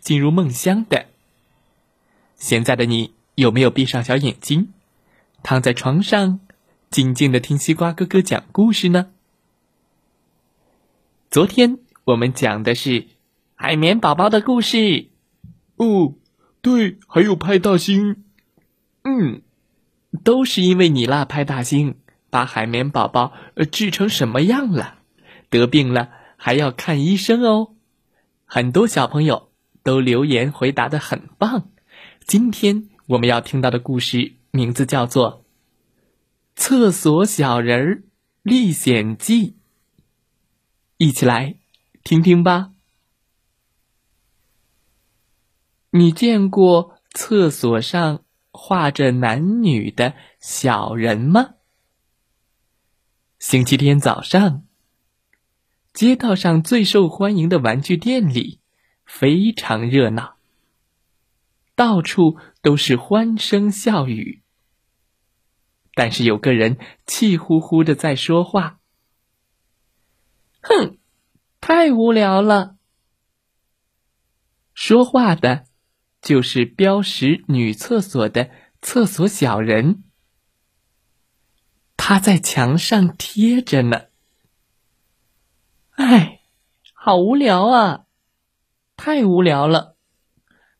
进入梦乡的。现在的你有没有闭上小眼睛，躺在床上，静静的听西瓜哥哥讲故事呢？昨天我们讲的是。海绵宝宝的故事，哦，对，还有派大星，嗯，都是因为你啦，派大星把海绵宝宝呃治成什么样了？得病了还要看医生哦。很多小朋友都留言回答的很棒。今天我们要听到的故事名字叫做《厕所小人历险记》，一起来听听吧。你见过厕所上画着男女的小人吗？星期天早上，街道上最受欢迎的玩具店里非常热闹，到处都是欢声笑语。但是有个人气呼呼的在说话：“哼，太无聊了。”说话的。就是标识女厕所的厕所小人，他在墙上贴着呢。哎，好无聊啊！太无聊了，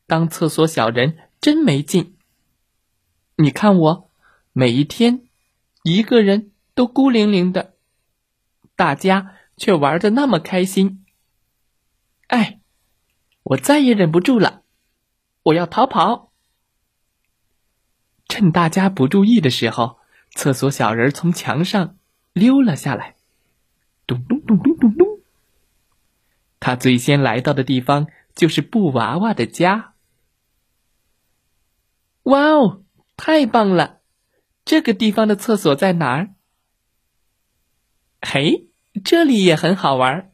当厕所小人真没劲。你看我，每一天一个人都孤零零的，大家却玩的那么开心。哎，我再也忍不住了。我要逃跑！趁大家不注意的时候，厕所小人从墙上溜了下来。咚咚咚咚咚咚！他最先来到的地方就是布娃娃的家。哇哦，太棒了！这个地方的厕所在哪儿？嘿，这里也很好玩。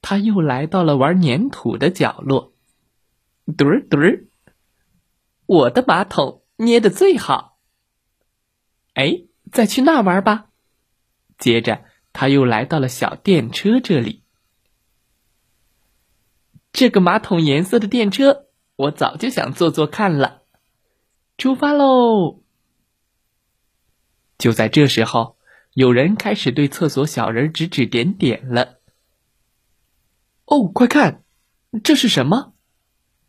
他又来到了玩粘土的角落。墩儿墩儿，我的马桶捏的最好。哎，再去那玩吧。接着，他又来到了小电车这里。这个马桶颜色的电车，我早就想坐坐看了。出发喽！就在这时候，有人开始对厕所小人指指点点了。哦，快看，这是什么？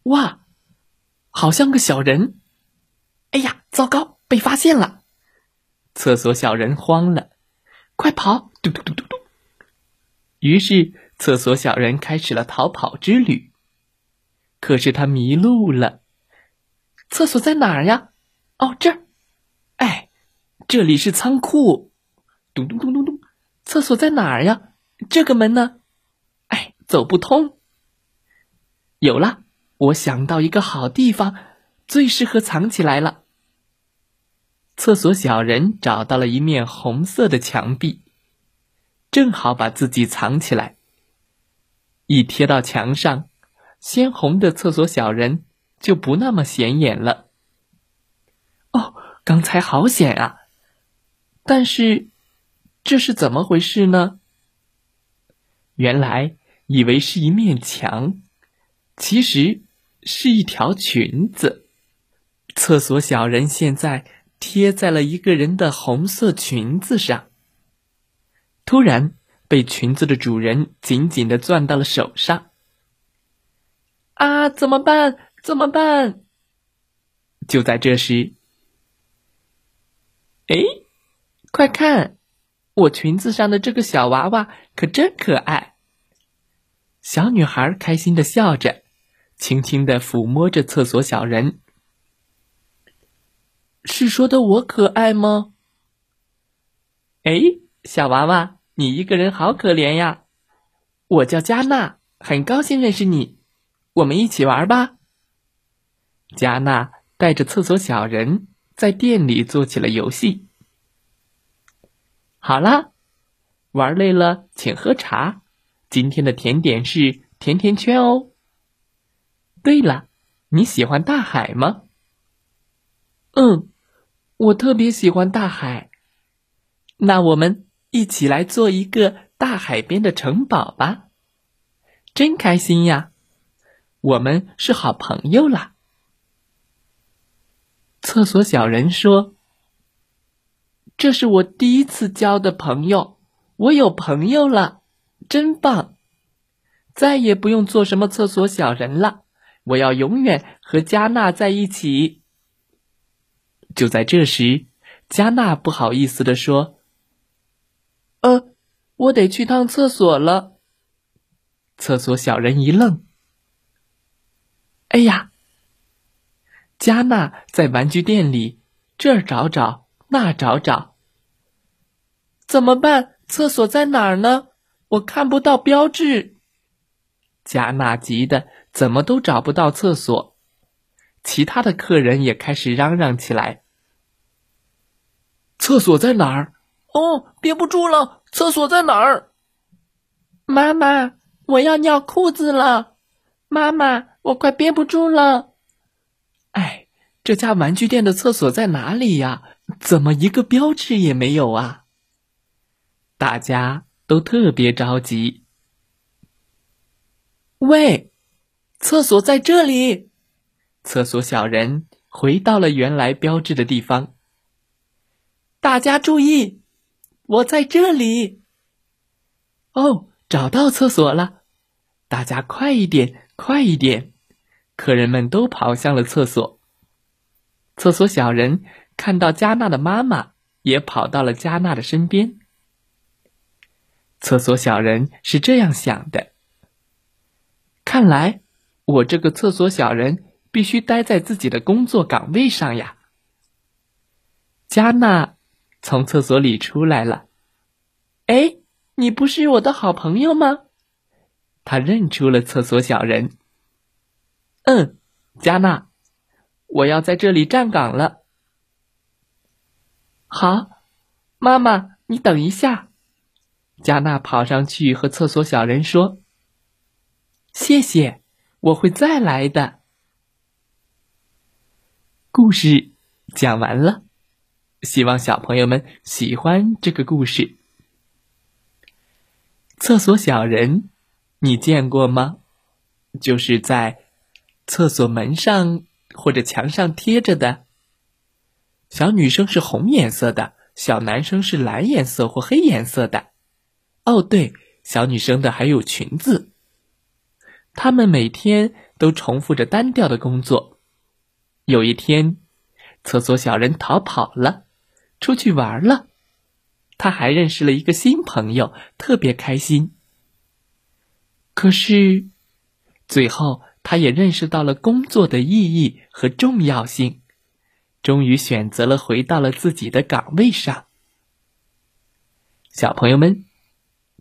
哇，好像个小人！哎呀，糟糕，被发现了！厕所小人慌了，快跑！嘟嘟嘟嘟嘟。于是，厕所小人开始了逃跑之旅。可是他迷路了，厕所在哪儿呀？哦，这儿！哎，这里是仓库！咚咚咚咚咚，厕所在哪儿呀？这个门呢？哎，走不通。有了！我想到一个好地方，最适合藏起来了。厕所小人找到了一面红色的墙壁，正好把自己藏起来。一贴到墙上，鲜红的厕所小人就不那么显眼了。哦，刚才好险啊！但是这是怎么回事呢？原来以为是一面墙。其实是一条裙子，厕所小人现在贴在了一个人的红色裙子上。突然，被裙子的主人紧紧的攥到了手上。啊！怎么办？怎么办？就在这时，哎，快看，我裙子上的这个小娃娃可真可爱。小女孩开心的笑着。轻轻的抚摸着厕所小人，是说的我可爱吗？哎，小娃娃，你一个人好可怜呀！我叫加纳，很高兴认识你，我们一起玩吧。加纳带着厕所小人在店里做起了游戏。好啦，玩累了请喝茶。今天的甜点是甜甜圈哦。对了，你喜欢大海吗？嗯，我特别喜欢大海。那我们一起来做一个大海边的城堡吧。真开心呀！我们是好朋友啦。厕所小人说：“这是我第一次交的朋友，我有朋友了，真棒！再也不用做什么厕所小人了，我要永远和加纳在一起。”就在这时，加纳不好意思的说：“呃，我得去趟厕所了。”厕所小人一愣。哎呀！加纳在玩具店里这儿找找，那找找，怎么办？厕所在哪儿呢？我看不到标志。加纳急得怎么都找不到厕所，其他的客人也开始嚷嚷起来：“厕所在哪儿？哦，憋不住了！厕所在哪儿？妈妈，我要尿裤子了！妈妈。”我快憋不住了！哎，这家玩具店的厕所在哪里呀？怎么一个标志也没有啊？大家都特别着急。喂，厕所在这里！厕所小人回到了原来标志的地方。大家注意，我在这里。哦，找到厕所了！大家快一点，快一点！客人们都跑向了厕所。厕所小人看到加纳的妈妈，也跑到了加纳的身边。厕所小人是这样想的：看来我这个厕所小人必须待在自己的工作岗位上呀。加纳从厕所里出来了。哎，你不是我的好朋友吗？他认出了厕所小人。嗯，加纳，我要在这里站岗了。好，妈妈，你等一下。加纳跑上去和厕所小人说：“谢谢，我会再来的。”故事讲完了，希望小朋友们喜欢这个故事。厕所小人，你见过吗？就是在。厕所门上或者墙上贴着的，小女生是红颜色的，小男生是蓝颜色或黑颜色的。哦，对，小女生的还有裙子。他们每天都重复着单调的工作。有一天，厕所小人逃跑了，出去玩了。他还认识了一个新朋友，特别开心。可是，最后。他也认识到了工作的意义和重要性，终于选择了回到了自己的岗位上。小朋友们，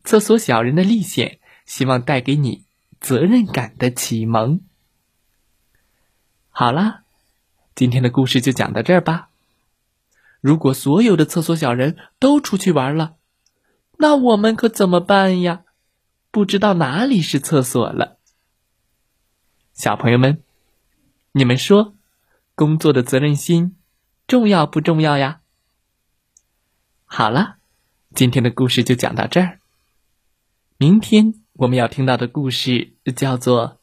厕所小人的历险，希望带给你责任感的启蒙。好啦，今天的故事就讲到这儿吧。如果所有的厕所小人都出去玩了，那我们可怎么办呀？不知道哪里是厕所了。小朋友们，你们说，工作的责任心重要不重要呀？好了，今天的故事就讲到这儿。明天我们要听到的故事叫做《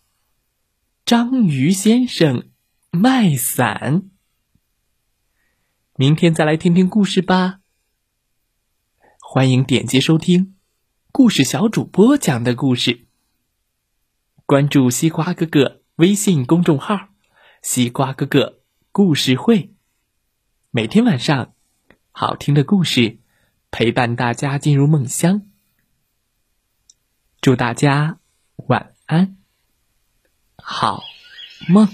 章鱼先生卖伞》。明天再来听听故事吧。欢迎点击收听故事小主播讲的故事。关注西瓜哥哥微信公众号“西瓜哥哥故事会”，每天晚上，好听的故事陪伴大家进入梦乡。祝大家晚安，好梦。